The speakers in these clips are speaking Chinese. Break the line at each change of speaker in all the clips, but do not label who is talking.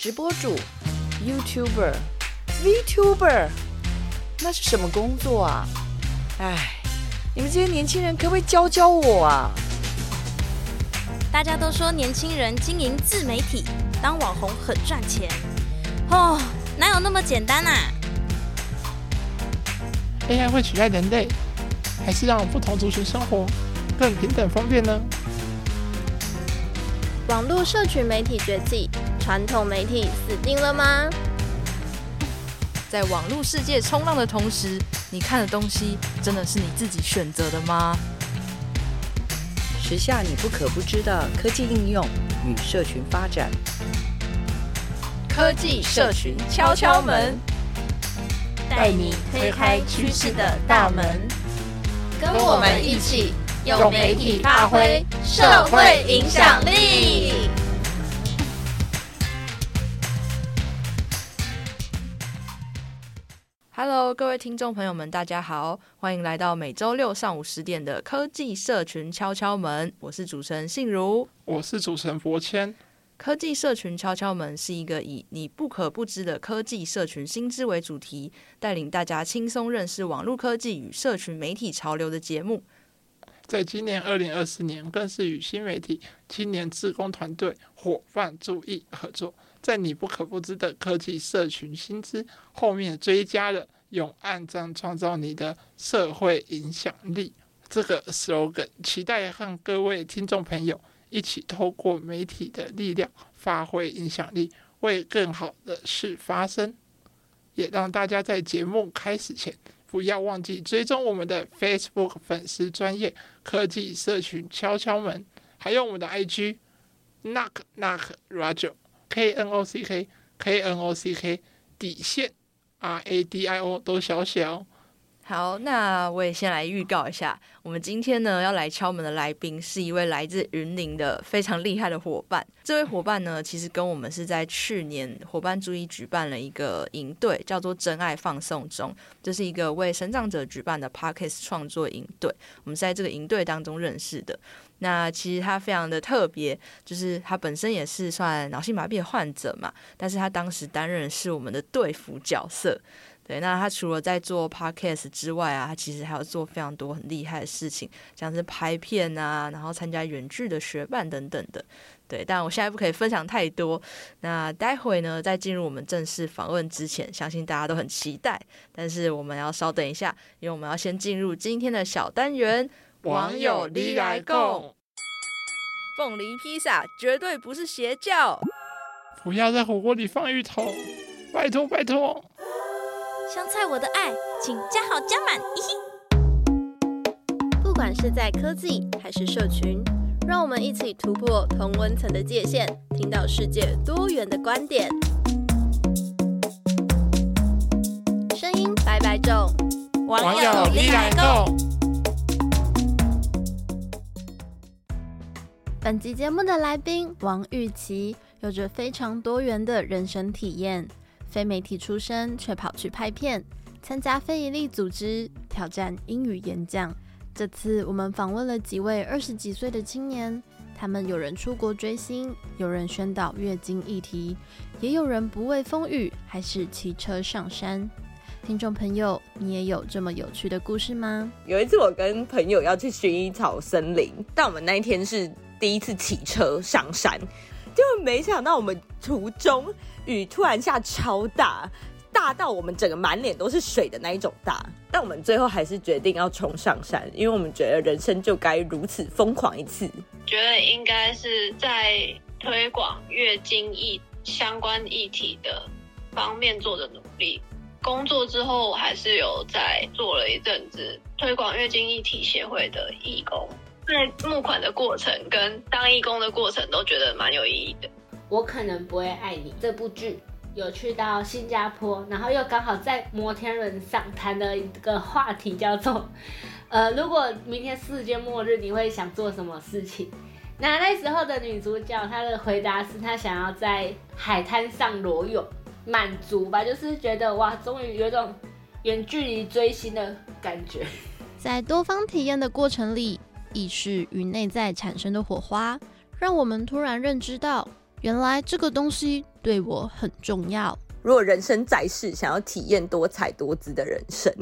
直播主、YouTuber、VTuber，那是什么工作啊？哎，你们这些年轻人可不可以教教我啊？
大家都说年轻人经营自媒体、当网红很赚钱，哦，哪有那么简单啊
？AI 会取代人类，还是让不同族群生活更平等方便呢？
网络社群媒体崛起，传统媒体死定了吗？
在网络世界冲浪的同时，你看的东西真的是你自己选择的吗？
时下你不可不知的科技应用与社群发展，
科技社群敲敲门，带你推开趋势的大门，跟我们一起用媒体发挥社会影响力。
Hello，各位听众朋友们，大家好，欢迎来到每周六上午十点的科技社群敲敲门。我是主持人信如，
我是主持人博谦。
科技社群敲敲门是一个以你不可不知的科技社群新知为主题，带领大家轻松认识网络科技与社群媒体潮流的节目。
在今年二零二四年，更是与新媒体青年志工团队伙伴注意合作。在你不可不知的科技社群新知后面追加了“用按赞创造你的社会影响力”这个 slogan，期待和各位听众朋友一起透过媒体的力量发挥影响力，为更好的事发声。也让大家在节目开始前不要忘记追踪我们的 Facebook 粉丝专业科技社群敲敲门，还有我们的 IG Knock Knock Radio。K N O C K K N O C K 底线 R A D I O 都小小。
好，那我也先来预告一下，我们今天呢要来敲门的来宾是一位来自云林的非常厉害的伙伴。这位伙伴呢，其实跟我们是在去年伙伴注意举办了一个营队，叫做“真爱放送中”，这是一个为身障者举办的 Podcast 创作营队。我们是在这个营队当中认识的。那其实他非常的特别，就是他本身也是算脑性麻痹患者嘛，但是他当时担任是我们的队服角色。对，那他除了在做 podcast 之外啊，他其实还要做非常多很厉害的事情，像是拍片啊，然后参加远距的学伴等等的。对，但我现在不可以分享太多。那待会呢，在进入我们正式访问之前，相信大家都很期待。但是我们要稍等一下，因为我们要先进入今天的小单元——网友你来共。凤梨披萨绝对不是邪教，
不要在火锅里放芋头，拜托拜托。
香菜我的爱，请加好加满。
不管是在科技还是社群，让我们一起突破同温层的界限，听到世界多元的观点。声音白白种，
网友你来共。
本集节目的来宾王玉琪，有着非常多元的人生体验。非媒体出身，却跑去拍片，参加非营利组织，挑战英语演讲。这次我们访问了几位二十几岁的青年，他们有人出国追星，有人宣导月经议题，也有人不畏风雨，还是骑车上山。听众朋友，你也有这么有趣的故事吗？
有一次，我跟朋友要去薰衣草森林，但我们那一天是第一次骑车上山。就没想到我们途中雨突然下超大，大到我们整个满脸都是水的那一种大。但我们最后还是决定要冲上山，因为我们觉得人生就该如此疯狂一次。
觉得应该是在推广月经议相关议题的方面做的努力。工作之后还是有在做了一阵子推广月经议题协会的义工。在募款的过程跟当义工的过程都觉得蛮有意义的。
我可能不会爱你这部剧有去到新加坡，然后又刚好在摩天轮上谈了一个话题，叫做呃，如果明天世界末日，你会想做什么事情？那那时候的女主角她的回答是她想要在海滩上裸泳，满足吧，就是觉得哇，终于有种远距离追星的感觉。
在多方体验的过程里。意识与内在产生的火花，让我们突然认知到，原来这个东西对我很重要。
如果人生在世，想要体验多彩多姿的人生，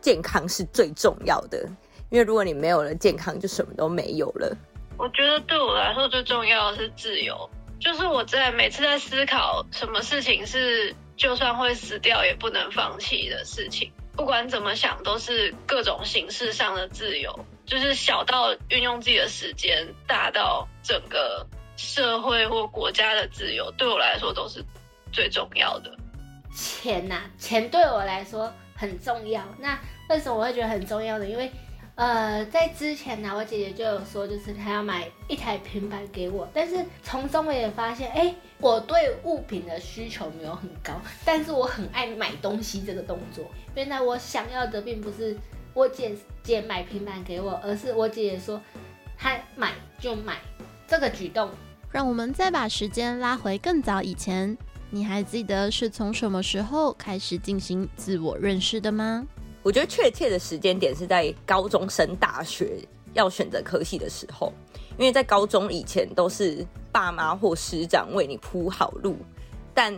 健康是最重要的。因为如果你没有了健康，就什么都没有了。
我觉得对我来说最重要的是自由，就是我在每次在思考什么事情是就算会死掉也不能放弃的事情。不管怎么想，都是各种形式上的自由，就是小到运用自己的时间，大到整个社会或国家的自由，对我来说都是最重要的。
钱呐、钱对我来说很重要。那为什么我会觉得很重要呢？因为呃，在之前呢，我姐姐就有说，就是她要买一台平板给我。但是从中我也发现，哎，我对物品的需求没有很高，但是我很爱买东西这个动作。原来我想要的并不是我姐姐买平板给我，而是我姐姐说她买就买这个举动。
让我们再把时间拉回更早以前，你还记得是从什么时候开始进行自我认识的吗？
我觉得确切的时间点是在高中升大学要选择科系的时候，因为在高中以前都是爸妈或师长为你铺好路，但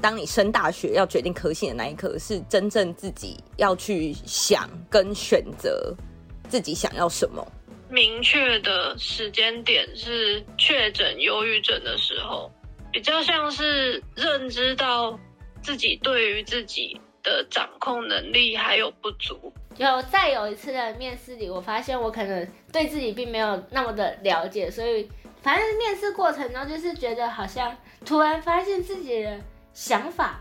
当你升大学要决定科系的那一刻，是真正自己要去想跟选择自己想要什么。
明确的时间点是确诊忧郁症的时候，比较像是认知到自己对于自己。的掌控能力还有不足。
有在有一次的面试里，我发现我可能对自己并没有那么的了解，所以反正面试过程中就是觉得好像突然发现自己的想法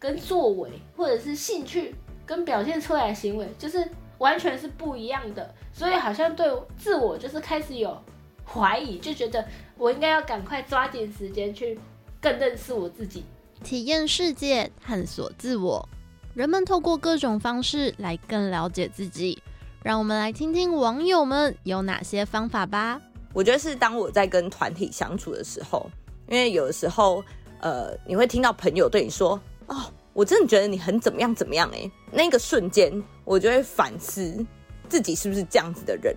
跟作为，或者是兴趣跟表现出来的行为，就是完全是不一样的，所以好像对自我就是开始有怀疑，就觉得我应该要赶快抓紧时间去更认识我自己，
体验世界，探索自我。人们透过各种方式来更了解自己，让我们来听听网友们有哪些方法吧。
我觉得是当我在跟团体相处的时候，因为有的时候，呃，你会听到朋友对你说：“哦，我真的觉得你很怎么样怎么样。”哎，那个瞬间，我就会反思自己是不是这样子的人。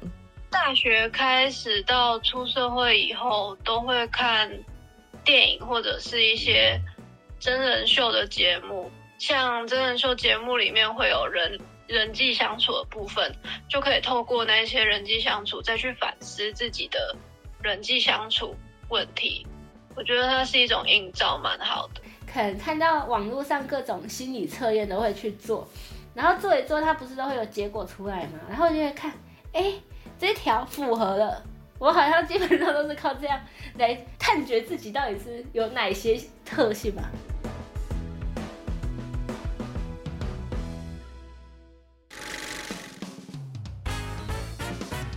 大学开始到出社会以后，都会看电影或者是一些真人秀的节目。像真人秀节目里面会有人人际相处的部分，就可以透过那些人际相处再去反思自己的人际相处问题。我觉得它是一种映照，蛮好的。
可能看到网络上各种心理测验都会去做，然后做一做，它不是都会有结果出来吗？然后就会看，哎，这条符合了。我好像基本上都是靠这样来探觉自己到底是有哪些特性吧。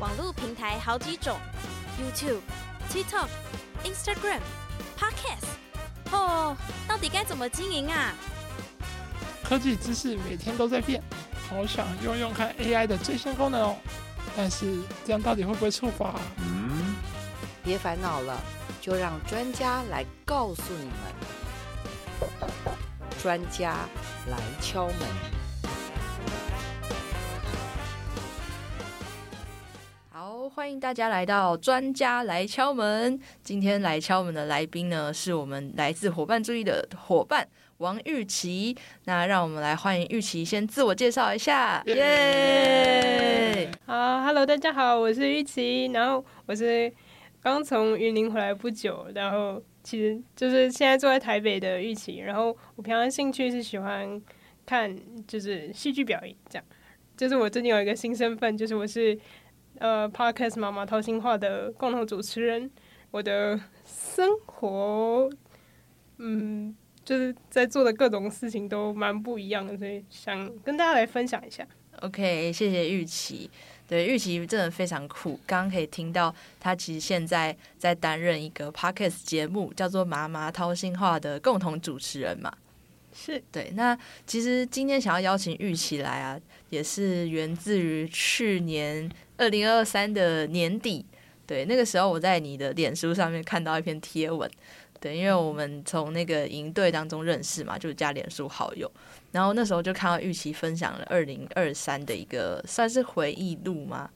网络平台好几种，YouTube、TikTok、Instagram、Podcast，哦，到底该怎么经营啊？
科技知识每天都在变，好想用用看 AI 的最新功能哦。但是这样到底会不会触发？嗯，
别烦恼了，就让专家来告诉你们。专家来敲门。
欢迎大家来到专家来敲门。今天来敲门的来宾呢，是我们来自伙伴注意的伙伴王玉琪。那让我们来欢迎玉琪，先自我介绍一下。耶！
好，Hello，大家好，我是玉琪。然后我是刚从云林回来不久，然后其实就是现在坐在台北的玉琪。然后我平常兴趣是喜欢看就是戏剧表演，这样。就是我最近有一个新身份，就是我是。呃，Podcast 妈妈掏心话的共同主持人，我的生活，嗯，就是在做的各种事情都蛮不一样的，所以想跟大家来分享一下。
OK，谢谢玉琪。对，玉琪真的非常酷。刚刚可以听到她其实现在在担任一个 Podcast 节目，叫做《妈妈掏心话》的共同主持人嘛。
是
对。那其实今天想要邀请玉琪来啊，也是源自于去年。二零二三的年底，对，那个时候我在你的脸书上面看到一篇贴文，对，因为我们从那个营队当中认识嘛，就加脸书好友，然后那时候就看到玉琪分享了二零二三的一个算是回忆录嘛，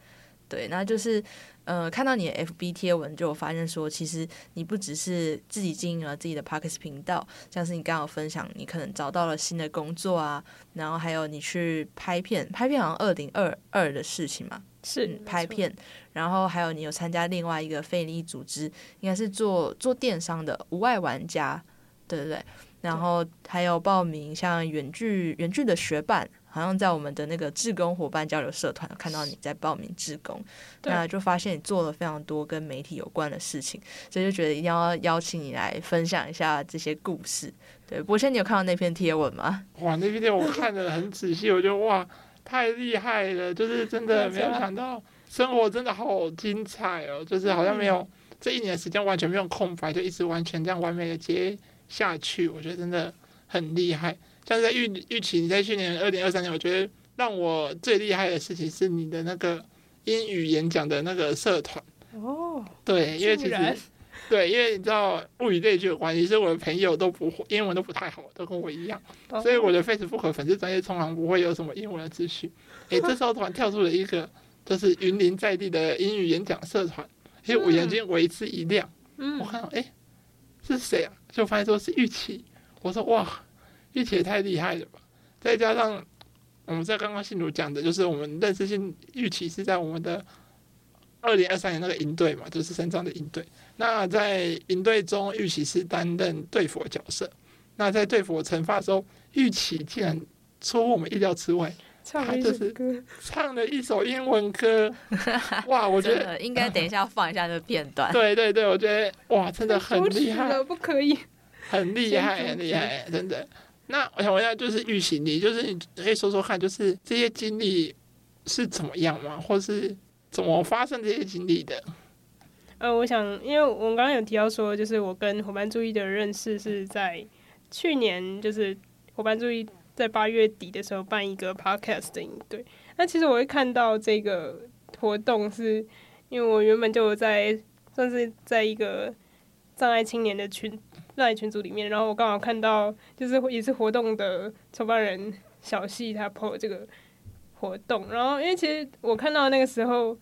对，那就是呃，看到你的 FB 贴文，就发现说，其实你不只是自己经营了自己的 Podcast 频道，像是你刚刚分享，你可能找到了新的工作啊，然后还有你去拍片，拍片好像二零二二的事情嘛，
是、
嗯、拍片，然后还有你有参加另外一个非利组织，应该是做做电商的无爱玩家，对不对，然后还有报名像远距远距的学伴。好像在我们的那个志工伙伴交流社团看到你在报名志工，那就发现你做了非常多跟媒体有关的事情，所以就觉得一定要邀请你来分享一下这些故事。对，博谦，你有看到那篇贴文吗？
哇，那篇贴文我看的很仔细，我觉得哇，太厉害了，就是真的没有想到生活真的好精彩哦，就是好像没有这一年的时间完全没有空白，就一直完全这样完美的接下去，我觉得真的很厉害。像是在预预期，你在去年二零二三年，我觉得让我最厉害的事情是你的那个英语演讲的那个社团。
哦，
对，因为其实对，因为你知道物以类聚有关系，所以我的朋友都不会英文都不太好，都跟我一样，所以我的 Facebook 粉丝专业通常不会有什么英文的资讯。诶，这时候突然跳出了一个就是云林在地的英语演讲社团，因为我眼睛为之一亮，嗯我看到诶，是谁啊？就发现说是玉琪，我说哇。玉琪也太厉害了吧！再加上我们在刚刚信如讲的，就是我们认识信玉琪是在我们的二零二三年那个营队嘛，就是身障的营队。那在营队中，玉琪是担任队佛角色。那在队辅惩罚的时候，玉琪竟然出乎我们意料之外，他就是唱了一首英文歌。哇，我觉得
应该等一下要放一下这个片段。
对对对，我觉得哇，真的很厉害，
不可以，
很厉害，很厉害，真的。那我想问一下，就是玉行，你就是你可以说说看，就是这些经历是怎么样吗？或是怎么发生这些经历的？
呃，我想，因为我刚刚有提到说，就是我跟伙伴注意的认识是在去年，就是伙伴注意在八月底的时候办一个 podcast 的营队。那其实我会看到这个活动，是因为我原本就在算是在一个障碍青年的群。在群组里面，然后我刚好看到，就是也是活动的筹办人小细他 po 这个活动，然后因为其实我看到那个时候，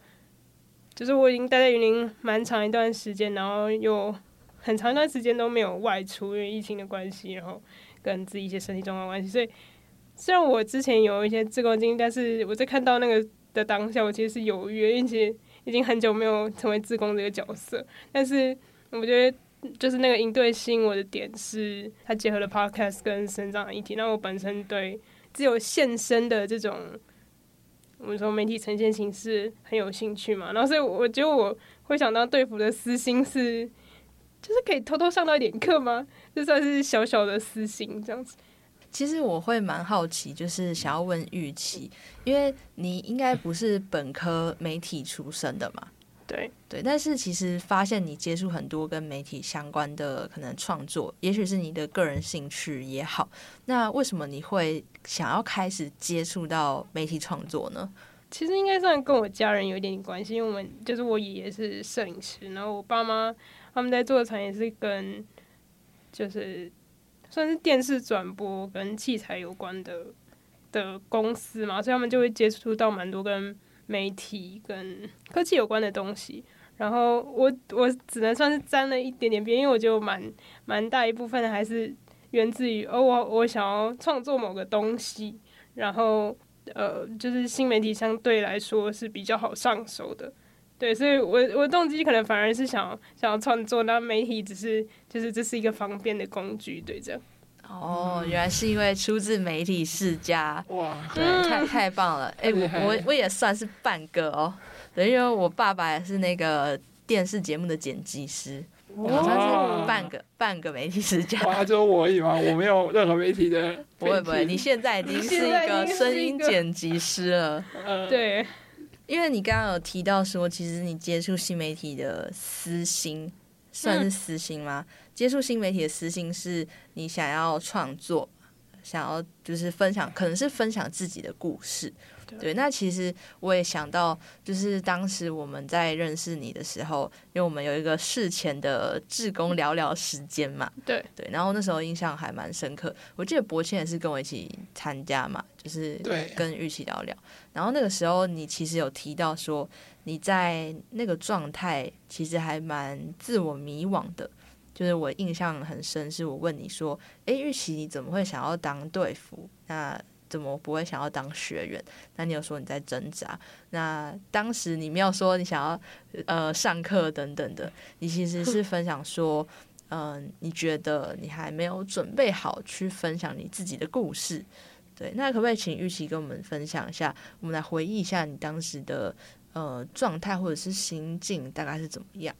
就是我已经待在云林蛮长一段时间，然后有很长一段时间都没有外出，因为疫情的关系，然后跟自己一些身体状况关系，所以虽然我之前有一些志工经历，但是我在看到那个的当下，我其实是犹豫，因为其实已经很久没有成为志工这个角色，但 是我觉得。就是那个营队吸引我的点是，它结合了 podcast 跟身障议题。那我本身对自由现身的这种，我们说媒体呈现形式很有兴趣嘛。然后所以我觉得我会想当队辅的私心是，就是可以偷偷上到一点课吗？就算是小小的私心这样子。
其实我会蛮好奇，就是想要问玉琪，因为你应该不是本科媒体出身的嘛。
对
对，但是其实发现你接触很多跟媒体相关的可能创作，也许是你的个人兴趣也好。那为什么你会想要开始接触到媒体创作呢？
其实应该算跟我家人有一点点关系，因为我们就是我爷爷是摄影师，然后我爸妈他们在做的产业是跟就是算是电视转播跟器材有关的的公司嘛，所以他们就会接触到蛮多跟。媒体跟科技有关的东西，然后我我只能算是沾了一点点边，因为我觉得蛮蛮大一部分还是源自于，哦，我我想要创作某个东西，然后呃，就是新媒体相对来说是比较好上手的，对，所以我我动机可能反而是想想要创作，那媒体只是就是这是一个方便的工具，对，这样。
哦，原来是因为出自媒体世家，
哇，
对，太太棒了！哎、欸，我我我也算是半个哦，对，因为我爸爸也是那个电视节目的剪辑师，我算是半个半个媒体世家。
哇，就我而已吗？我没有任何媒体的。
不会不会，你现在已经是一个声音剪辑师了。
对，
因为你刚刚有提到说，其实你接触新媒体的私心。算是私心吗？嗯、接触新媒体的私心是你想要创作，想要就是分享，可能是分享自己的故事。对，那其实我也想到，就是当时我们在认识你的时候，因为我们有一个事前的志工聊聊时间嘛，
对
对，然后那时候印象还蛮深刻。我记得柏谦也是跟我一起参加嘛，就是跟玉琪聊聊。然后那个时候你其实有提到说，你在那个状态其实还蛮自我迷惘的，就是我印象很深，是我问你说，诶，玉琪你怎么会想要当队服？那怎么不会想要当学员？那你有说你在挣扎。那当时你没有说你想要呃上课等等的，你其实是 分享说，嗯、呃，你觉得你还没有准备好去分享你自己的故事。对，那可不可以请玉琪跟我们分享一下？我们来回忆一下你当时的呃状态或者是心境大概是怎么样？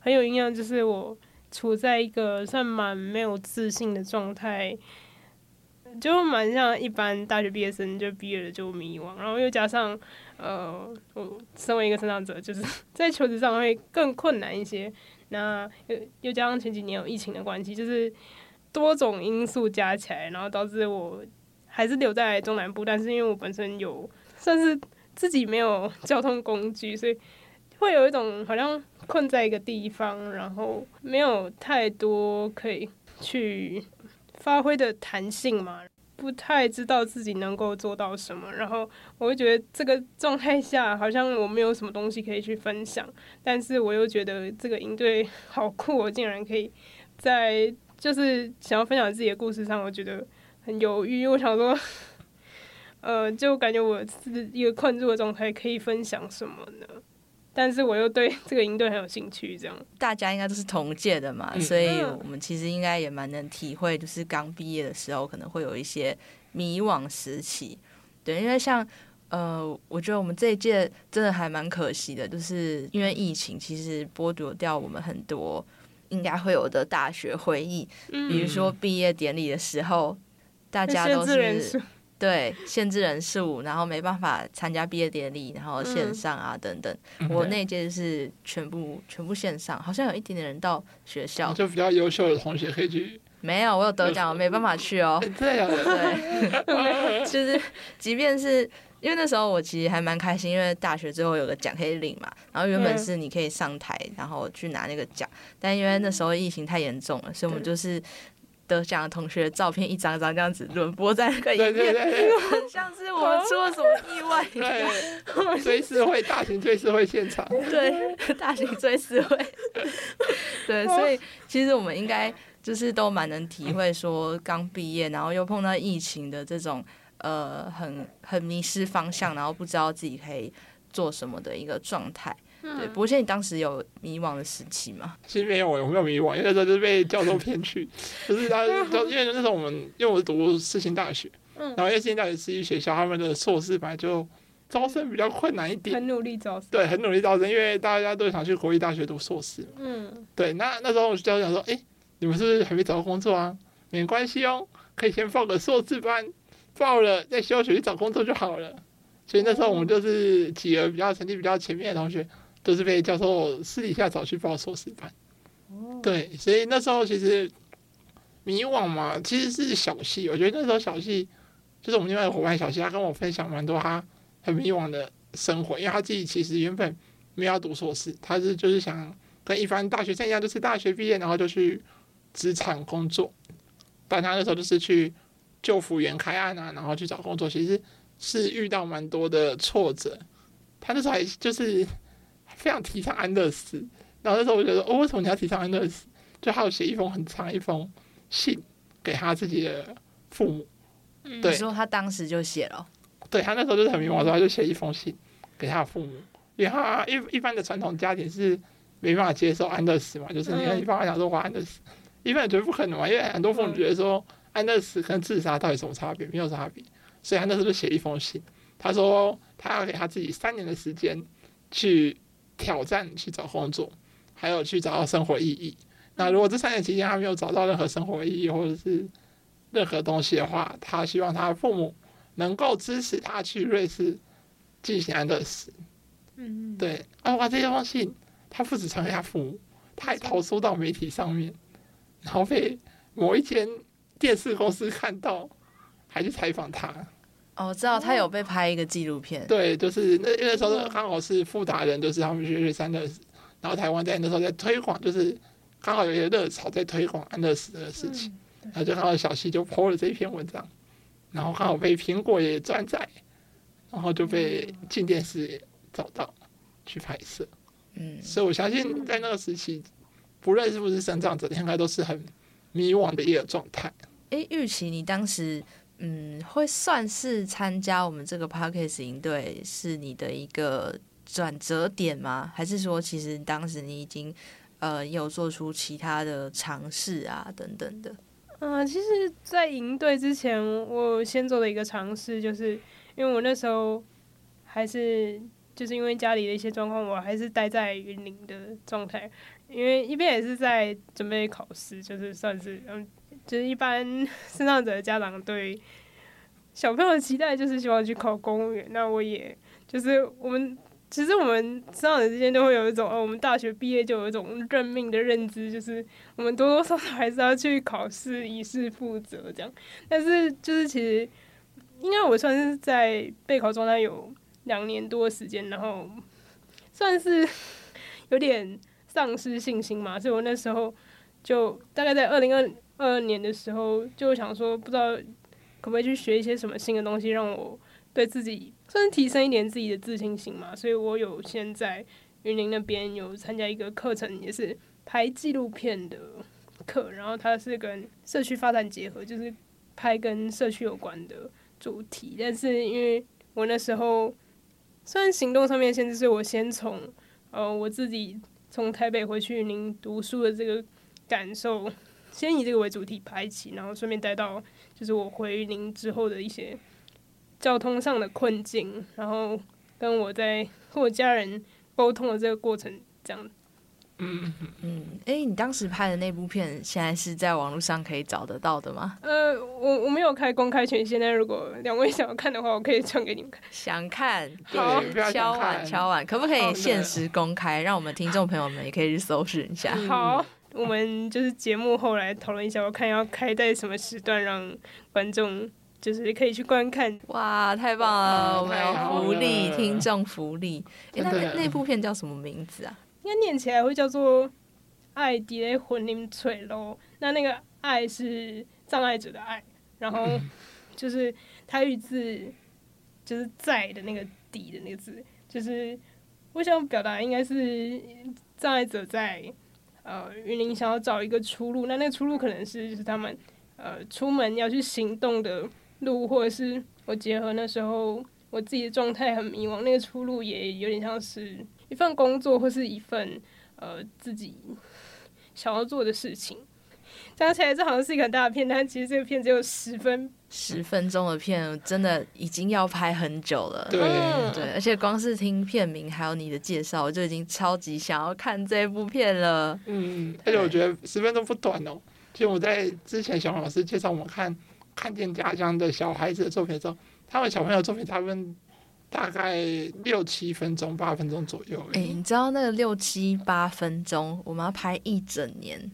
很有印象，就是我处在一个算蛮没有自信的状态。就蛮像一般大学毕业生，就毕业了就迷惘，然后又加上，呃，我身为一个成长者，就是 在求职上会更困难一些。那又又加上前几年有疫情的关系，就是多种因素加起来，然后导致我还是留在中南部。但是因为我本身有算是自己没有交通工具，所以会有一种好像困在一个地方，然后没有太多可以去。发挥的弹性嘛，不太知道自己能够做到什么，然后我会觉得这个状态下好像我没有什么东西可以去分享，但是我又觉得这个营队好酷，我竟然可以在就是想要分享自己的故事上，我觉得很犹豫，我想说，呃，就感觉我是一个困住的状态，可以分享什么呢？但是我又对这个营队很有兴趣，这样
大家应该都是同届的嘛，所以我们其实应该也蛮能体会，就是刚毕业的时候可能会有一些迷惘时期。对，因为像呃，我觉得我们这一届真的还蛮可惜的，就是因为疫情其实剥夺掉我们很多应该会有的大学回忆，比如说毕业典礼的时候，大家都是。对，限制人数，然后没办法参加毕业典礼，然后线上啊、嗯、等等。我那届是全部全部线上，好像有一点点人到学校，
就比较优秀的同学可以去。
没有，我有得奖，我没办法去哦。
对啊，
对，就是即便是因为那时候我其实还蛮开心，因为大学最后有个奖可以领嘛。然后原本是你可以上台，然后去拿那个奖，但因为那时候疫情太严重了，所以我们就是。得奖的同学的照片一张张这样子轮播在那个影片，很像是我们出了什么意外。
对，追思会，大型追思会现场。
对，大型追思会。对，所以其实我们应该就是都蛮能体会，说刚毕业，然后又碰到疫情的这种呃，很很迷失方向，然后不知道自己可以做什么的一个状态。对，不过现在你当时有迷惘的时期吗？
其实没有，我没有迷惘，因为那时候就是被教授 骗去，就是他，就因为那时候我们，因为我是读世新大学，嗯然后因为世新大学私立学校，他们的硕士本来就招生比较困难一点，
很努力招生，
对，很努力招生，因为大家都想去国立大学读硕士，嗯，对，那那时候教授讲说，哎，你们是不是还没找到工作啊？没关系哦，可以先报个硕士班，报了再休学去找工作就好了。所以那时候我们就是几个比较成绩比较前面的同学。都是被教授私底下找去报硕士班，对，所以那时候其实迷惘嘛，其实是小溪。我觉得那时候小溪就是我们另外的伙伴小溪，他跟我分享蛮多他很迷惘的生活，因为他自己其实原本没有要读硕士，他是就是想跟一般大学生一样，就是大学毕业然后就去职场工作，但他那时候就是去救服员开案啊，然后去找工作，其实是遇到蛮多的挫折。他那时候还就是。非常提倡安乐死，然后那时候我觉得，哦，为什么你要提倡安乐死？就他有写一封很长一封信给他自己的父母。嗯、对，
你说他当时就写了。
对，他那时候就是很迷茫，的时候他就写一封信给他的父母，因为他一一般的传统家庭是没办法接受安乐死嘛，就是你看一般来讲说我安乐死，一般人觉得不可能嘛，因为很多父母觉得说安乐死跟自杀到底有什么差别？没有差别，所以他那时候就写一封信，他说他要给他自己三年的时间去。挑战去找工作，还有去找到生活意义。那如果这三年期间他没有找到任何生活意义或者是任何东西的话，他希望他的父母能够支持他去瑞士进行安乐死。嗯，对。啊，哇，这封信他不止传给他父母，他还投诉到媒体上面，然后被某一间电视公司看到，还去采访他。
哦，我知道他有被拍一个纪录片。
对，就是那那时候刚好是富达人，就是他们学学三乐死，然后台湾在那时候在推广，就是刚好有一个热潮在推广安乐死的事情，然后就刚好小溪就 po 了这一篇文章，然后刚好被苹果也转载，然后就被进电视找到去拍摄。嗯，所以我相信在那个时期，不论是不是生长者，应该都是很迷惘的一个状态。
哎，玉琪，你当时嗯，会算是参加我们这个 Podcast 营队，是你的一个转折点吗？还是说，其实当时你已经呃有做出其他的尝试啊，等等的？
嗯、呃，其实，在营队之前，我先做了一个尝试，就是因为我那时候还是。就是因为家里的一些状况，我还是待在云林的状态。因为一边也是在准备考试，就是算是嗯，就是一般 身障者的家长对小朋友的期待就是希望去考公务员。那我也就是我们，其实我们身障者之间都会有一种，哦，我们大学毕业就有一种认命的认知，就是我们多多少少还是要去考试，以示负责这样。但是就是其实，应该我算是在备考状态有。两年多时间，然后算是有点丧失信心嘛，所以我那时候就大概在二零二二年的时候，就想说不知道可不可以去学一些什么新的东西，让我对自己算是提升一点自己的自信心嘛。所以我有先在云林那边有参加一个课程，也是拍纪录片的课，然后它是跟社区发展结合，就是拍跟社区有关的主题。但是因为我那时候。虽然行动上面限制，是我先从呃我自己从台北回去云林读书的这个感受，先以这个为主题拍起，然后顺便带到就是我回云林之后的一些交通上的困境，然后跟我在和我家人沟通的这个过程，这样。
嗯嗯，哎、欸，你当时拍的那部片，现在是在网络上可以找得到的吗？
呃，我我没有开公开权，现在如果两位想要看的话，我可以传给你们看。
想看，好，敲碗敲碗，可不可以限时公开，让我们听众朋友们也可以去搜寻一下？
好，我们就是节目后来讨论一下，我看要开在什么时段，让观众就是可以去观看。
哇，太棒了，我们有福利，听众福利。哎、欸，那那部片叫什么名字啊？
应该念起来会叫做“爱迪的魂灵脆喽”。那那个“爱”是障碍者的爱，然后 就是台语字就是在的那个底的那个字，就是我想表达应该是障碍者在呃云林想要找一个出路。那那个出路可能是就是他们呃出门要去行动的路，或者是我结合那时候我自己的状态很迷茫，那个出路也有点像是。一份工作或是一份呃自己想要做的事情，讲起来这好像是一个很大的片，但其实这个片只有十分
十分钟的片，真的已经要拍很久了。
对
对，而且光是听片名还有你的介绍，我就已经超级想要看这部片了。
嗯，而且我觉得十分钟不短哦。就我在之前小王老师介绍我们看看见家乡的小孩子的作品的时候，他们小朋友的作品他们。大概六七分钟、八分钟左右。哎、
欸，你知道那个六七八分钟，我们要拍一整年，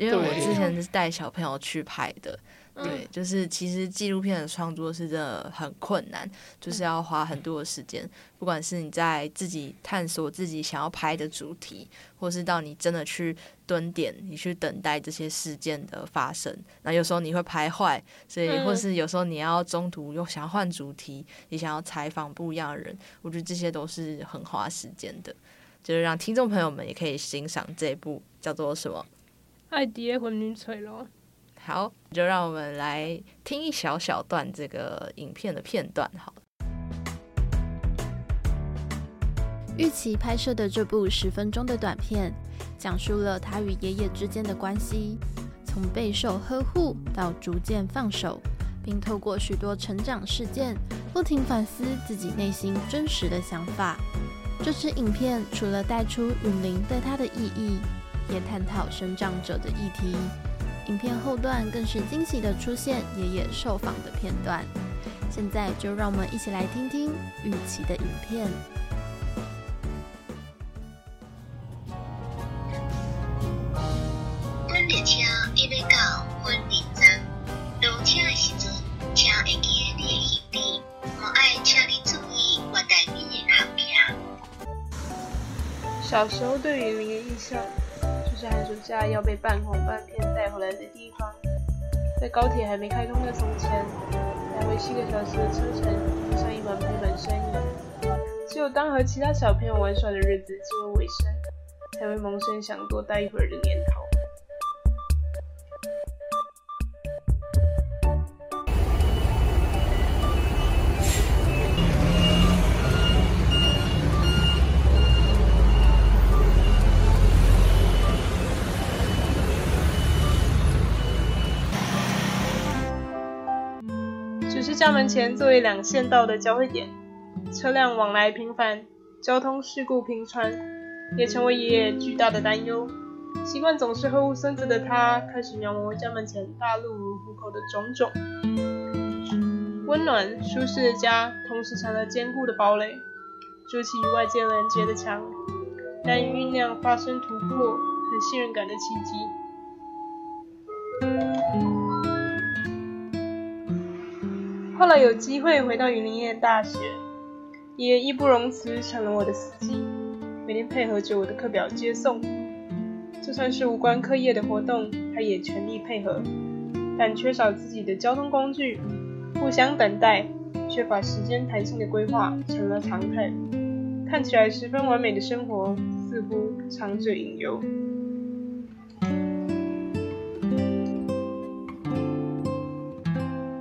因为我之前是带小朋友去拍的。对，就是其实纪录片的创作是真的很困难，就是要花很多的时间。不管是你在自己探索自己想要拍的主题，或是到你真的去蹲点，你去等待这些事件的发生。那有时候你会拍坏，所以或是有时候你要中途又想要换主题，你想要采访不一样的人，我觉得这些都是很花时间的。就是让听众朋友们也可以欣赏这部叫做什么《
爱迪的魂灵脆喽》。
好，就让我们来听一小小段这个影片的片段。好，
玉琪拍摄的这部十分钟的短片，讲述了他与爷爷之间的关系，从备受呵护到逐渐放手，并透过许多成长事件，不停反思自己内心真实的想法。这支影片除了带出云林对他的意义，也探讨生长者的议题。影片后段更是惊喜的出现爷爷受访的片段。现在就让我们一起来听听玉琪的影片。
小时候对于林的印象是寒暑假要被半哄半骗带回来的地方，在高铁还没开通的从前，来回七个小时的车程，就像一门赔本生意。只有当和其他小朋友玩耍的日子进入尾声，才会萌生想多待一会儿的念头。家门前作为两线道的交汇点，车辆往来频繁，交通事故频传，也成为爷爷巨大的担忧。习惯总是呵护孙子的他，开始描摹家门前大路如虎口的种种。温暖舒适的家，同时成了坚固的堡垒，筑起与外界连接的墙，难以酝酿发生突破和信任感的契机。后来有机会回到云林念大学，也义不容辞成了我的司机，每天配合着我的课表接送。就算是无关课业的活动，他也全力配合。但缺少自己的交通工具，互相等待，缺乏时间弹性的规划成了常态。看起来十分完美的生活，似乎藏着隐忧。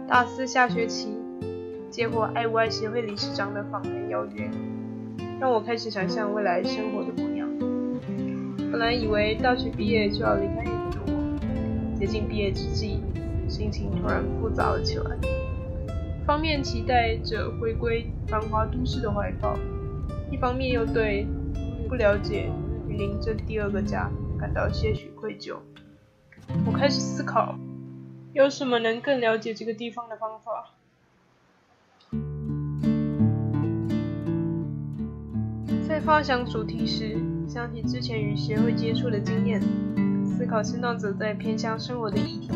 大四下学期，接获爱无爱协会理事长的访谈邀约，让我开始想象未来生活的模样。本来以为大学毕业就要离开云林的我，接近毕业之际，心情突然复杂了起来。方面期待着回归繁华都市的怀抱，一方面又对不了解雨林这第二个家感到些许愧疚。我开始思考。有什么能更了解这个地方的方法？在发想主题时，想起之前与协会接触的经验，思考新到者在偏乡生活的议题，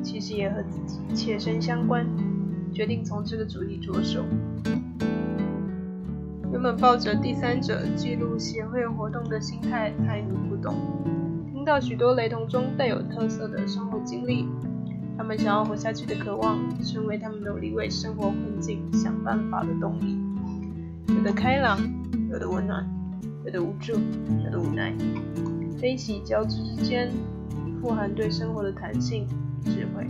其实也和自己切身相关，决定从这个主题着手。原本抱着第三者记录协会活动的心态参与互动，听到许多雷同中带有特色的生活经历。他们想要活下去的渴望，成为他们努力为生活困境想办法的动力。有的开朗，有的温暖，有的无助，有的无奈，悲喜交织之间，富含对生活的弹性与智慧。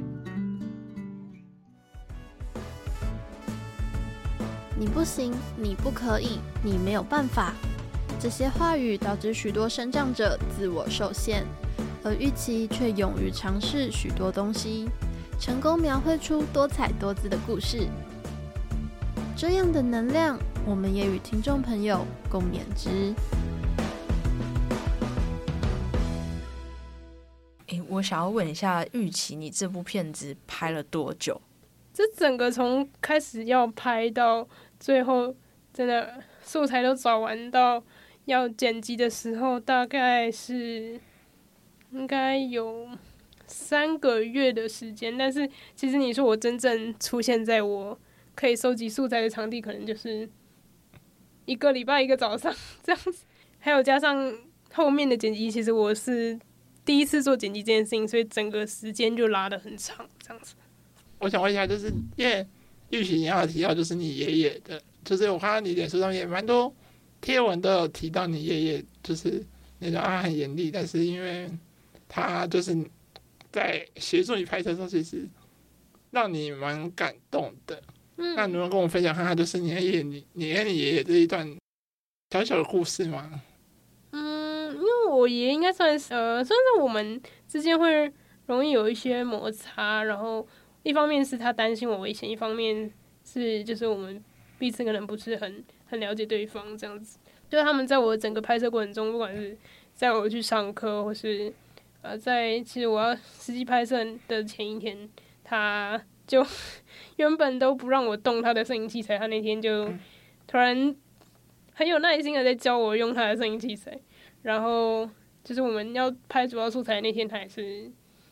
你不行，你不可以，你没有办法。这些话语导致许多生长者自我受限。而玉琪却勇于尝试许多东西，成功描绘出多彩多姿的故事。这样的能量，我们也与听众朋友共勉之。
诶，我想要问一下玉琪，你这部片子拍了多久？
这整个从开始要拍到最后，真的素材都找完到要剪辑的时候，大概是。应该有三个月的时间，但是其实你说我真正出现在我可以收集素材的场地，可能就是一个礼拜一个早上这样子，还有加上后面的剪辑，其实我是第一次做剪辑这件事情，所以整个时间就拉得很长，这样子。
我想问一下，就是因为玉玺你要提到就是你爷爷的，就是我看到你脸书上也蛮多贴文都有提到你爷爷，就是那种啊很严厉，但是因为。他就是在协助你拍摄的时候，其实让你蛮感动的。嗯，那能不能跟我分享看看，就是你爷爷、你你和你爷爷这一段小小的故事吗？
嗯，因为我爷爷应该算是呃，算是我们之间会容易有一些摩擦，然后一方面是他担心我危险，一方面是就是我们彼此可能不是很很了解对方这样子。就是他们在我整个拍摄过程中，不管是在我去上课或是。呃，在其实我要实际拍摄的前一天，他就原本都不让我动他的摄影器材，他那天就突然很有耐心的在教我用他的摄影器材。然后就是我们要拍主要素材那天，他也是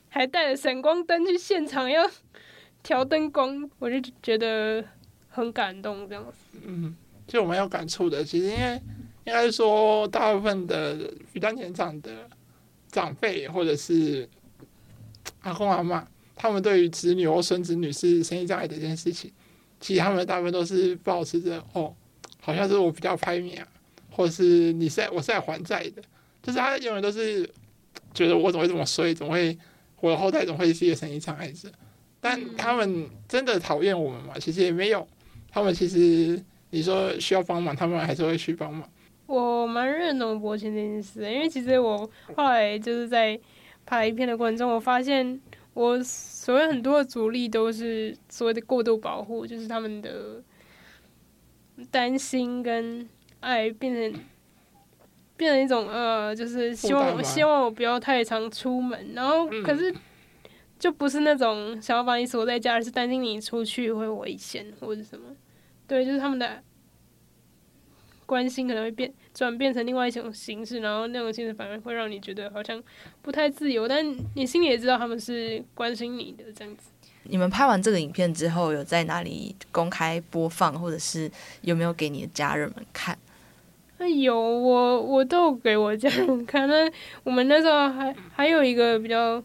还带着闪光灯去现场要 调灯光，我就觉得很感动这样子。
嗯，就我蛮有感触的。其实因为应该是说大部分的比较年长的长辈或者是阿公阿妈，他们对于子女或孙子女是身心障碍的这件事情，其实他们大部分都是保持着哦，好像是我比较拍面啊，或者是你是在我是在还债的，就是他永远都是觉得我怎么会这么衰，怎么会我的后代怎么会是一个身心障碍者？但他们真的讨厌我们吗？其实也没有，他们其实你说需要帮忙，他们还是会去帮忙。
我蛮认同柏青这件事，因为其实我后来就是在拍影片的过程中，我发现我所谓很多的阻力都是所谓的过度保护，就是他们的担心跟爱变成变成一种呃，就是希望我希望我不要太常出门，然后可是就不是那种想要把你锁在家，而是担心你出去会危险或者什么，对，就是他们的。关心可能会变转变成另外一种形式，然后那种形式反而会让你觉得好像不太自由，但你心里也知道他们是关心你的这样子。
你们拍完这个影片之后，有在哪里公开播放，或者是有没有给你的家人们看？
有，我我都有给我家人看。那我们那时候还还有一个比较，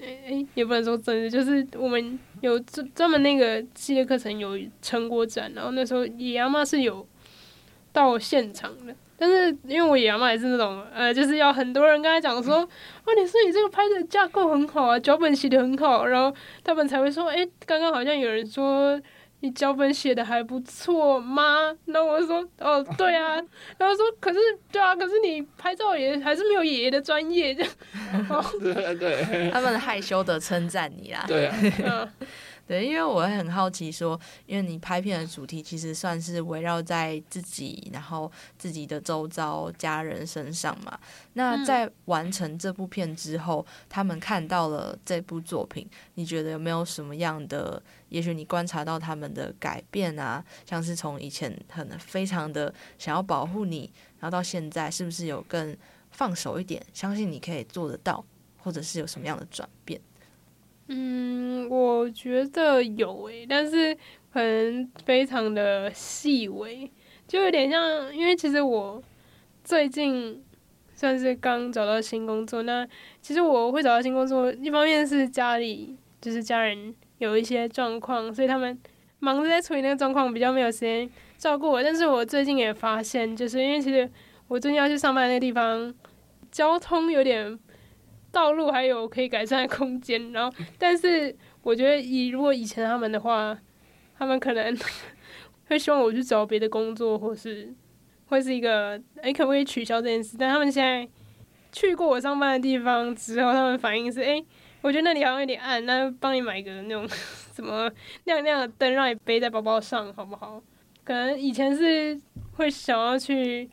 哎、哎，也不能说真的，就是我们有专专门那个系列课程有成果展，然后那时候野阿妈是有。到现场的，但是因为我爷爷妈也是那种，呃，就是要很多人跟他讲说，哦，你说你这个拍的架构很好啊，脚本写的很好，然后他们才会说，哎，刚刚好像有人说你脚本写的还不错吗？然后我说，哦，对啊，然后说，可是，对啊，可是你拍照也还是没有爷爷的专业，这样，
对对，
他们害羞的称赞你啦，
对啊。
嗯
对，因为我会很好奇说，因为你拍片的主题其实算是围绕在自己，然后自己的周遭家人身上嘛。那在完成这部片之后，嗯、他们看到了这部作品，你觉得有没有什么样的？也许你观察到他们的改变啊，像是从以前很非常的想要保护你，然后到现在是不是有更放手一点？相信你可以做得到，或者是有什么样的转变？
嗯，我觉得有诶、但是可能非常的细微，就有点像，因为其实我最近算是刚找到新工作。那其实我会找到新工作，一方面是家里就是家人有一些状况，所以他们忙着在处理那个状况，比较没有时间照顾我。但是我最近也发现，就是因为其实我最近要去上班那个地方，交通有点。道路还有可以改善的空间，然后，但是我觉得以如果以前他们的话，他们可能会希望我去找别的工作，或是会是一个哎、可不可以取消这件事？但他们现在去过我上班的地方之后，他们反应是哎、我觉得那里好像有点暗，那帮你买个那种 什么亮亮的灯，让你背在包包上，好不好？可能以前是会想要去，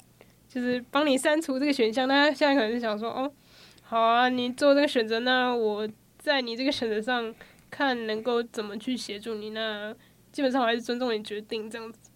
就是帮你删除这个选项，但他现在可能是想说哦。好啊，你做这个选择，那我在你这个选择上看能够怎么去协助你。那基本上我还是尊重你决定这样子。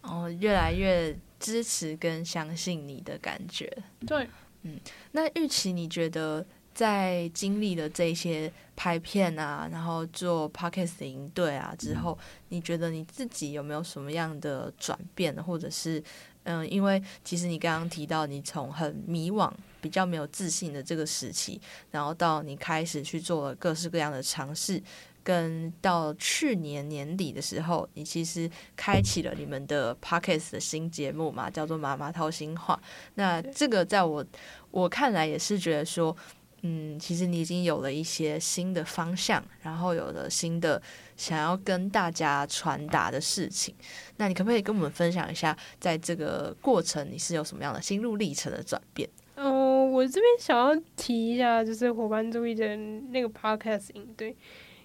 哦，越来越支持跟相信你的感觉。
对，
嗯，那玉琪，你觉得在经历了这些拍片啊，然后做 Podcast 营队啊之后，你觉得你自己有没有什么样的转变，或者是？嗯，因为其实你刚刚提到，你从很迷惘、比较没有自信的这个时期，然后到你开始去做了各式各样的尝试，跟到去年年底的时候，你其实开启了你们的 Podcast 的新节目嘛，叫做《妈妈掏心话》。那这个在我我看来也是觉得说。嗯，其实你已经有了一些新的方向，然后有了新的想要跟大家传达的事情。那你可不可以跟我们分享一下，在这个过程你是有什么样的心路历程的转变？
哦，我这边想要提一下，就是伙伴注意的那个 podcast 营队。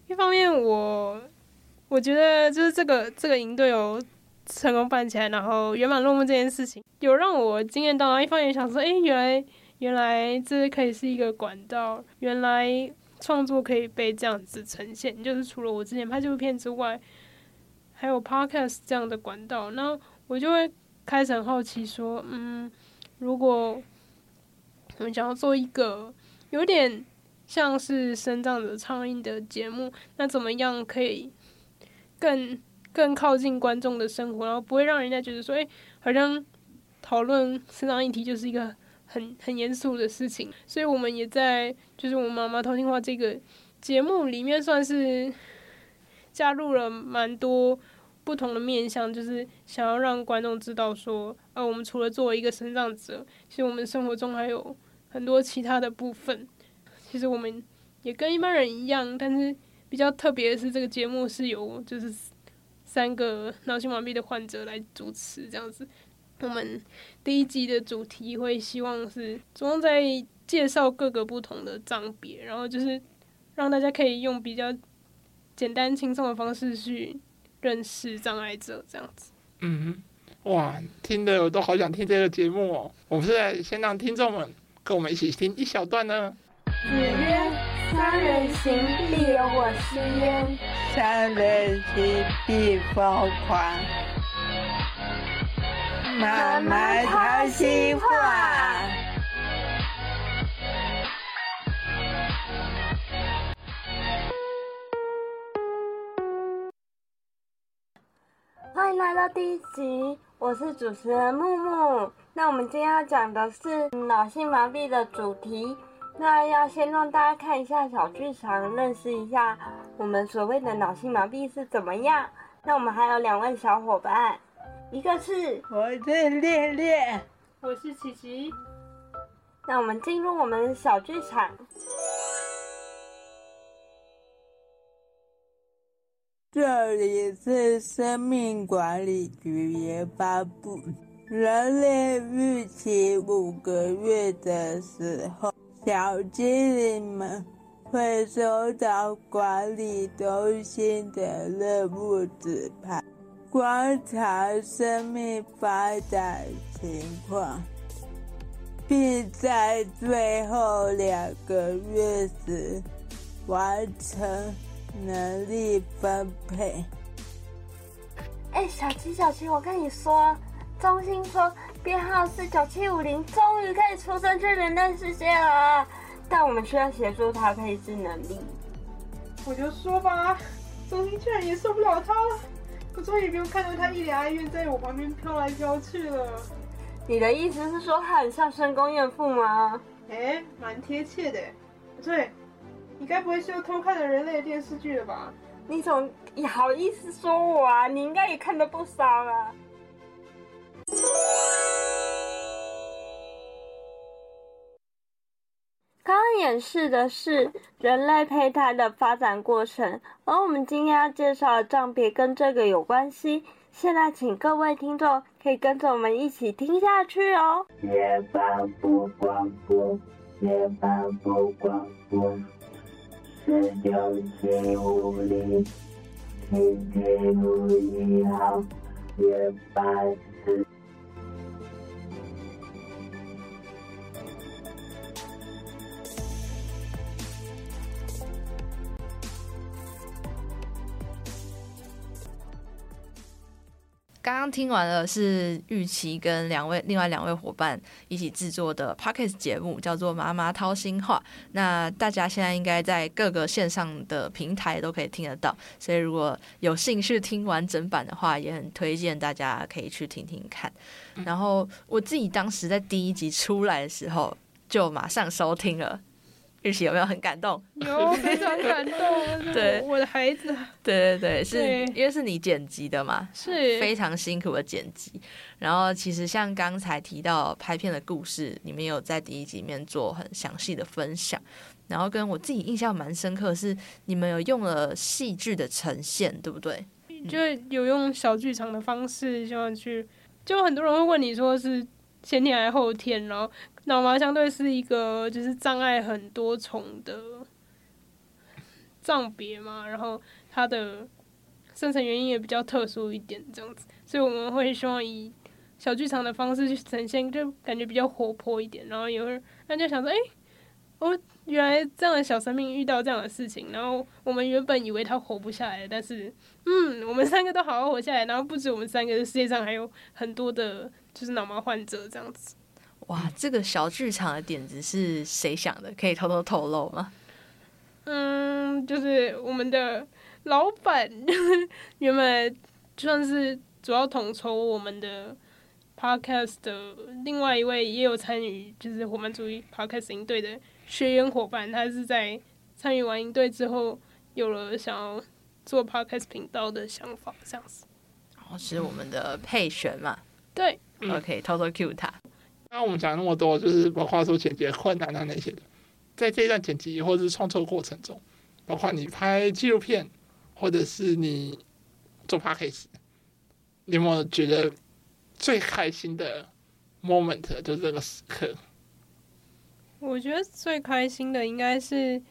一方面我，我觉得就是这个这个营队有成功办起来，然后圆满落幕这件事情，有让我惊艳到。一方面想说，哎，原来。原来这可以是一个管道，原来创作可以被这样子呈现。就是除了我之前拍这部片之外，还有 podcast 这样的管道，那我就会开始很好奇说，嗯，如果我们想要做一个有点像是身障者倡议的节目，那怎么样可以更更靠近观众的生活，然后不会让人家觉得说，哎，好像。讨论身障议题就是一个很 很严肃的事情，所以我们也在就是我们妈妈掏心话这个节目里面算是加入了蛮多不同的面向，就是想要让观众知道说，呃，我们除了作为一个身障者，其实我们生活中还有很多其他的部分。其实我们也跟一般人一样，但是比较特别的是，这个节目是由就是三个脑性麻痹的患者来主持这样子。我们第一集的主题会希望是主要在介绍各个不同的障别，然后就是让大家可以用比较简单轻松的方式去认识障碍者这样子。
嗯，哇，听得我都好想听这个节目哦。我们是在先让听众们跟我们一起听一小段呢。
子曰：“三人行，必有我师焉。三人行，必疯狂。妈妈掏心话。”迎来到第一集，我是主持人木木。那我们今天要讲的是脑性麻痹的主题。那要先让大家看一下小剧场，认识一下我们所谓的脑性麻痹是怎么样。那我们还有两位小伙伴，一个是
我是恋恋，
我是琪琪。
那我们进入我们的小剧场。
这里是生命管理局研发部。人类预期五个月的时候。小精灵们会收到管理中心的任务指派，观察生命发展情况，并在最后两个月时完成能力分配。
哎，小七，小七，我跟你说，中心说。编号是九七五零，终于可以出生去人类世界了，但我们需要协助他配置能力。
我就说吧，中心居然也受不了他了，我终于不用看到他一脸哀怨在我旁边飘来飘去了。
你的意思是说他很像深宫怨妇吗？
哎，蛮贴切的。对，你该不会是又偷看了人类的电视剧了吧？
你怎么也好意思说我啊？你应该也看了不少啊。刚刚演示的是人类胚胎的发展过程，而我们今天要介绍的障别跟这个有关系。现在，请各位听众可以跟着我们一起听下去哦。
夜半不广播，夜半不广播，是九七五零，请
刚刚听完了是玉琪跟两位另外两位伙伴一起制作的 Podcast 节目，叫做《妈妈掏心话》。那大家现在应该在各个线上的平台都可以听得到，所以如果有兴趣听完整版的话，也很推荐大家可以去听听看。然后我自己当时在第一集出来的时候，就马上收听了。玉琪有没有很感动？
有，非常感动。对，我的孩子。
对对对，是因为是你剪辑的嘛？
是
非常辛苦的剪辑。然后其实像刚才提到拍片的故事，你们有在第一集里面做很详细的分享。然后跟我自己印象蛮深刻是，你们有用了戏剧的呈现，对不对？
就有用小剧场的方式，希望去。就很多人会问你说是先天还是后天，然后。脑麻相对是一个就是障碍很多重的障别嘛，然后它的生成原因也比较特殊一点，这样子，所以我们会希望以小剧场的方式去呈现，就感觉比较活泼一点，然后也会让人家想说，哎、欸，哦，原来这样的小生命遇到这样的事情，然后我们原本以为他活不下来，但是，嗯，我们三个都好好活下来，然后不止我们三个，世界上还有很多的，就是脑麻患者这样子。
哇，这个小剧场的点子是谁想的？可以偷偷透露吗？
嗯，就是我们的老板，原本就算是主要统筹我们的 Podcast 的另外一位也有参与，就是伙伴主义 Podcast 营队的学员伙伴，他是在参与完营队之后，有了想要做 Podcast 频道的想法，这样子。
然后是我们的配选嘛？
对
，OK，偷偷 cue 他。
那我们讲那么多，就是包括说剪辑困难啊那些的，在这一段剪辑或者是创作过程中，包括你拍纪录片，或者是你做 p a c k a g e 你有没有觉得最开心的 moment 就是这个时刻？
我觉得最开心的应该是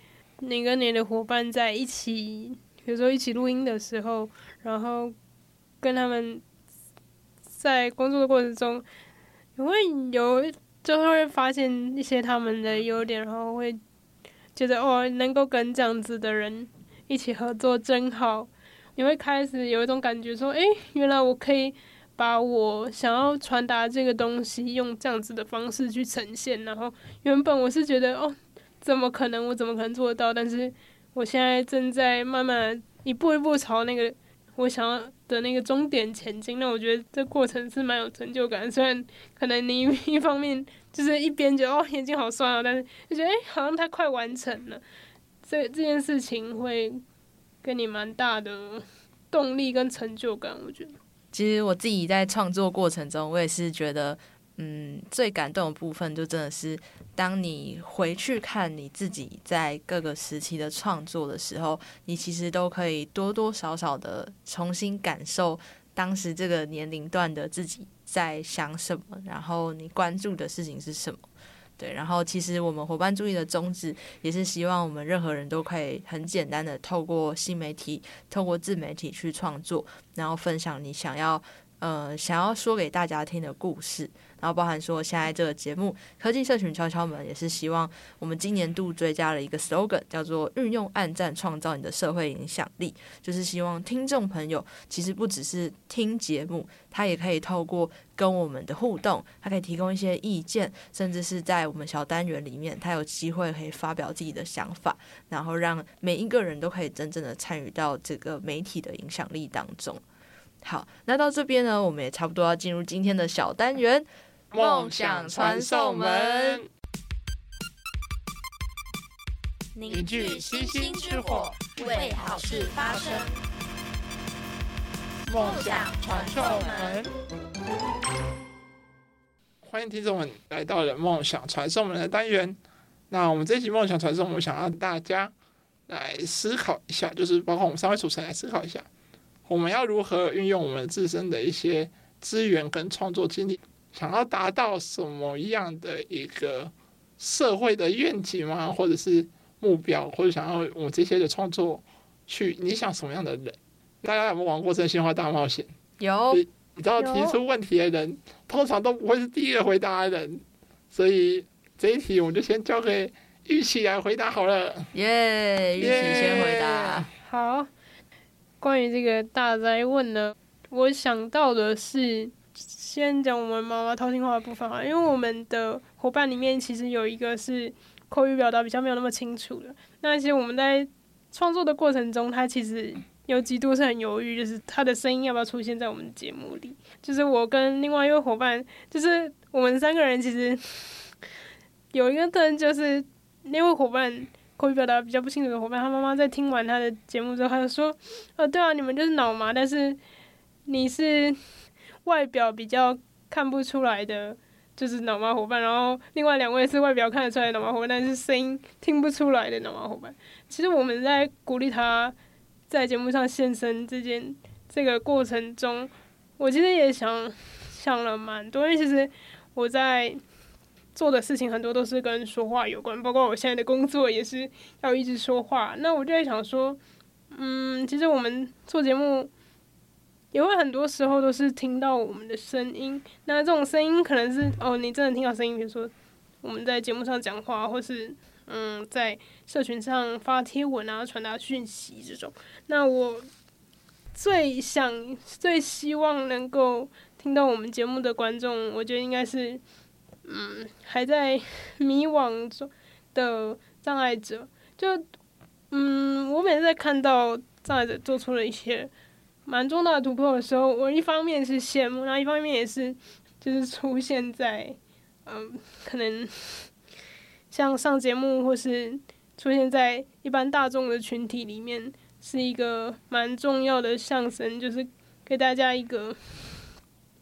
你跟你的伙伴在一起，比如说一起录音的时候，然后跟他们在工作的过程中。你会有，就会发现一些他们的优点，然后会觉得哦，能够跟这样子的人一起合作真好。你会开始有一种感觉，说，诶，原来我可以把我想要传达这个东西，用这样子的方式去呈现。然后原本我是觉得，哦，怎么可能？我怎么可能做得到？但是我现在正在慢慢一步一步朝那个。我想要的那个终点前进，那我觉得这过程是蛮有成就感。虽然可能你 一方面就是一边觉得哦眼睛好酸啊，但是就觉得哎好像它快完成了，这这件事情会给你蛮大的动力跟成就感。我觉得，
其实我自己在创作过程中，我也是觉得。嗯，最感动的部分就真的是，当你回去看你自己在各个时期的创作的时候，你其实都可以多多少少的重新感受当时这个年龄段的自己在想什么，然后你关注的事情是什么。对，然后其实我们伙伴注意的宗旨也是希望我们任何人都可以很简单的透过新媒体、透过自媒体去创作，然后分享你想要呃想要说给大家听的故事。然后包含说，现在这个节目《科技社群敲敲门》也是希望我们今年度追加了一个 slogan，叫做“运用暗战创造你的社会影响力”，就是希望听众朋友其实不只是听节目，他也可以透过跟我们的互动，他可以提供一些意见，甚至是在我们小单元里面，他有机会可以发表自己的想法，然后让每一个人都可以真正的参与到这个媒体的影响力当中。好，那到这边呢，我们也差不多要进入今天的小单元。梦想传送门，
凝聚星星之火，为好事发声。梦想传送门，
欢迎听众们来到了梦想传送门的单元。那我们这一集梦想传送我们，想让大家来思考一下，就是包括我们三位主持人来思考一下，我们要如何运用我们自身的一些资源跟创作经历。想要达到什么样的一个社会的愿景吗？或者是目标，或者想要我这些的创作去你想什么样的人？大家有没有玩过真心话大冒险？
有。
你知道提出问题的人通常都不会是第一个回答的人，所以这一题我就先交给玉琪来回答好了。
耶，玉琪先回答。
好，关于这个大灾问呢，我想到的是。先讲我们妈妈掏心话的部分啊，因为我们的伙伴里面其实有一个是口语表达比较没有那么清楚的。那其实我们在创作的过程中，他其实有几度是很犹豫，就是他的声音要不要出现在我们的节目里。就是我跟另外一位伙伴，就是我们三个人其实有一个特征，就是那位伙伴口语表达比较不清楚的伙伴，他妈妈在听完他的节目之后，他就说：“呃，对啊，你们就是脑麻，但是你是。”外表比较看不出来的，就是脑麻伙伴，然后另外两位是外表看得出来的脑麻伙伴，但是声音听不出来的脑麻伙伴。其实我们在鼓励他在节目上现身这件这个过程中，我其实也想想了蛮多，因为其实我在做的事情很多都是跟说话有关，包括我现在的工作也是要一直说话。那我就在想说，嗯，其实我们做节目。也会很多时候都是听到我们的声音，那这种声音可能是哦，你真的听到声音，比如说我们在节目上讲话，或是嗯，在社群上发贴文啊，传达讯息这种。那我最想、最希望能够听到我们节目的观众，我觉得应该是嗯，还在迷惘中的障碍者。就嗯，我每次在看到障碍者做出了一些。蛮重大的突破的时候，我一方面是羡慕，然后一方面也是就是出现在嗯，可能像上节目或是出现在一般大众的群体里面，是一个蛮重要的象征，就是给大家一个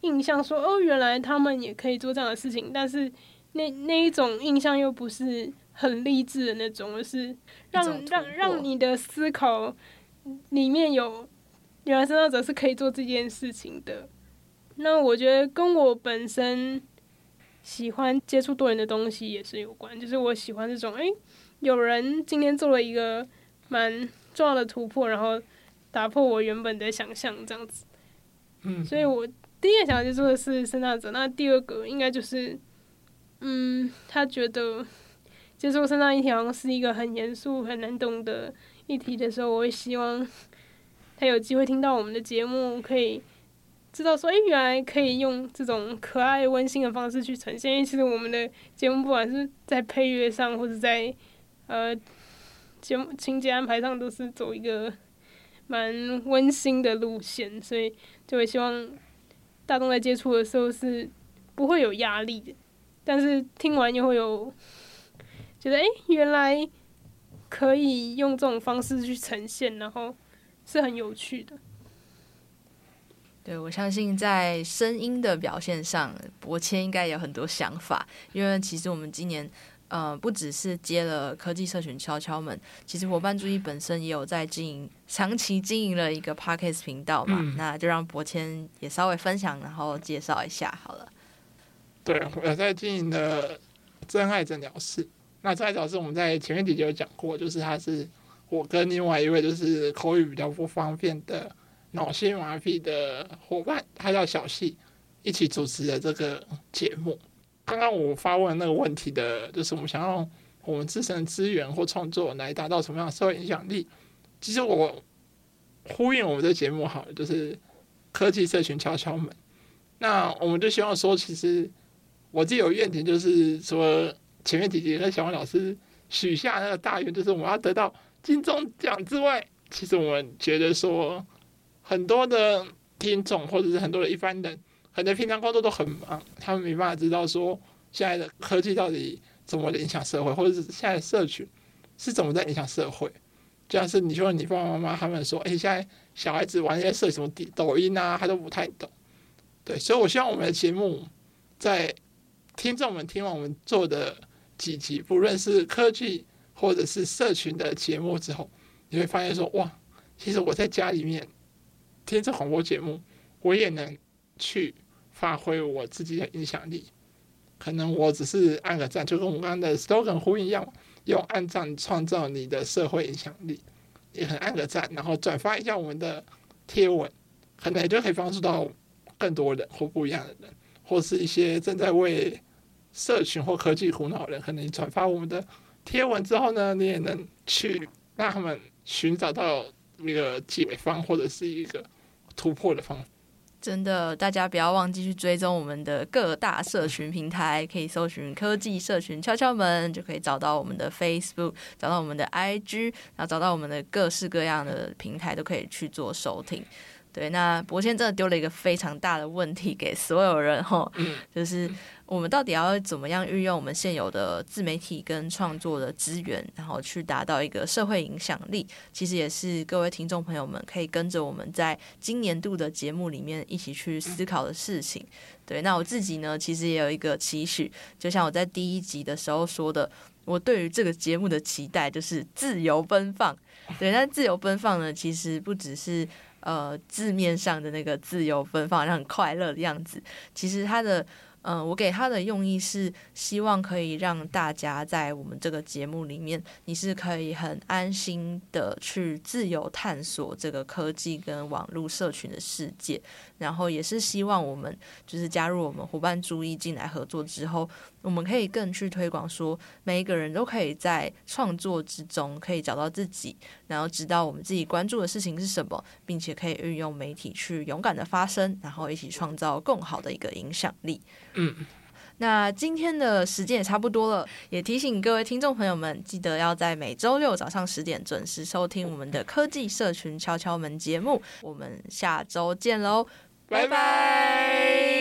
印象说，说哦，原来他们也可以做这样的事情，但是那那一种印象又不是很励志的那种，而是让让让你的思考里面有原来身障者是可以做这件事情的。那我觉得跟我本身喜欢接触多元的东西也是有关，就是我喜欢这种，诶，有人今天做了一个蛮重要的突破，然后打破我原本的想象，这样子。
嗯，
所以我第一个想要接触的是身障者，那第二个应该就是，嗯，他觉得接触身障议题好像是一个很严肃、很难懂的议题的时候，我会希望他有机会听到我们的节目，可以。知道说，哎，原来可以用这种可爱温馨的方式去呈现。因为其实我们的节目不管是在配乐上，或者在呃节目情节安排上，都是走一个蛮温馨的路线，所以就会希望大众在接触的时候是不会有压力的，但是听完又会有觉得，哎，原来可以用这种方式去呈现，然后是很有趣的。
对，我相信在声音的表现上，博谦应该有很多想法。因为其实我们今年，呃，不只是接了科技社群敲敲门，其实伙伴注意本身也有在经营，长期经营了一个 Podcast 频道嘛。嗯、那就让博谦也稍微分享，然后介绍一下好了。
对，我在经营的真爱诊疗室。那真爱诊疗室我们在前面几集有讲过，就是它是我跟另外一位就是口语比较不方便的。脑性麻痹的伙伴，他叫小细，一起主持的这个节目。刚刚我发问那个问题的，就是我们想要我们自身的资源或创作来达到什么样的社会影响力。其实我呼应我们的节目，好，就是科技社群敲敲门。那我们就希望说，其实我自己有愿景，就是说前面几集和小王老师许下那个大愿，就是我们要得到金钟奖之外，其实我们觉得说。很多的听众，或者是很多的一般人，可能平常工作都很忙，他们没办法知道说现在的科技到底怎么影响社会，或者是现在的社群是怎么在影响社会。就像是你说你爸爸妈妈他们说，哎，现在小孩子玩一些社什么抖音啊，他都不太懂。对，所以我希望我们的节目在听众们听完我们做的几集，不论是科技或者是社群的节目之后，你会发现说，哇，其实我在家里面。听这广播节目，我也能去发挥我自己的影响力。可能我只是按个赞，就跟我们刚刚的 slogan 呼应一样，用按赞创造你的社会影响力。也很按个赞，然后转发一下我们的贴文，可能也就可以帮助到更多人或不一样的人，或是一些正在为社群或科技苦恼的人。可能你转发我们的贴文之后呢，你也能去让他们寻找到一个解方，或者是一个。突破的方法，
真的，大家不要忘记去追踪我们的各大社群平台，可以搜寻科技社群敲敲门，就可以找到我们的 Facebook，找到我们的 IG，然后找到我们的各式各样的平台，都可以去做收听。对，那伯谦真的丢了一个非常大的问题给所有人哈，就是我们到底要怎么样运用我们现有的自媒体跟创作的资源，然后去达到一个社会影响力？其实也是各位听众朋友们可以跟着我们在今年度的节目里面一起去思考的事情。对，那我自己呢，其实也有一个期许，就像我在第一集的时候说的，我对于这个节目的期待就是自由奔放。对，那自由奔放呢，其实不只是。呃，字面上的那个自由奔放，让很快乐的样子，其实他的。嗯、我给他的用意是希望可以让大家在我们这个节目里面，你是可以很安心的去自由探索这个科技跟网络社群的世界，然后也是希望我们就是加入我们伙伴注意进来合作之后，我们可以更去推广说，每一个人都可以在创作之中可以找到自己，然后知道我们自己关注的事情是什么，并且可以运用媒体去勇敢的发声，然后一起创造更好的一个影响力。
嗯，
那今天的时间也差不多了，也提醒各位听众朋友们，记得要在每周六早上十点准时收听我们的科技社群敲敲门节目。我们下周见喽，拜拜。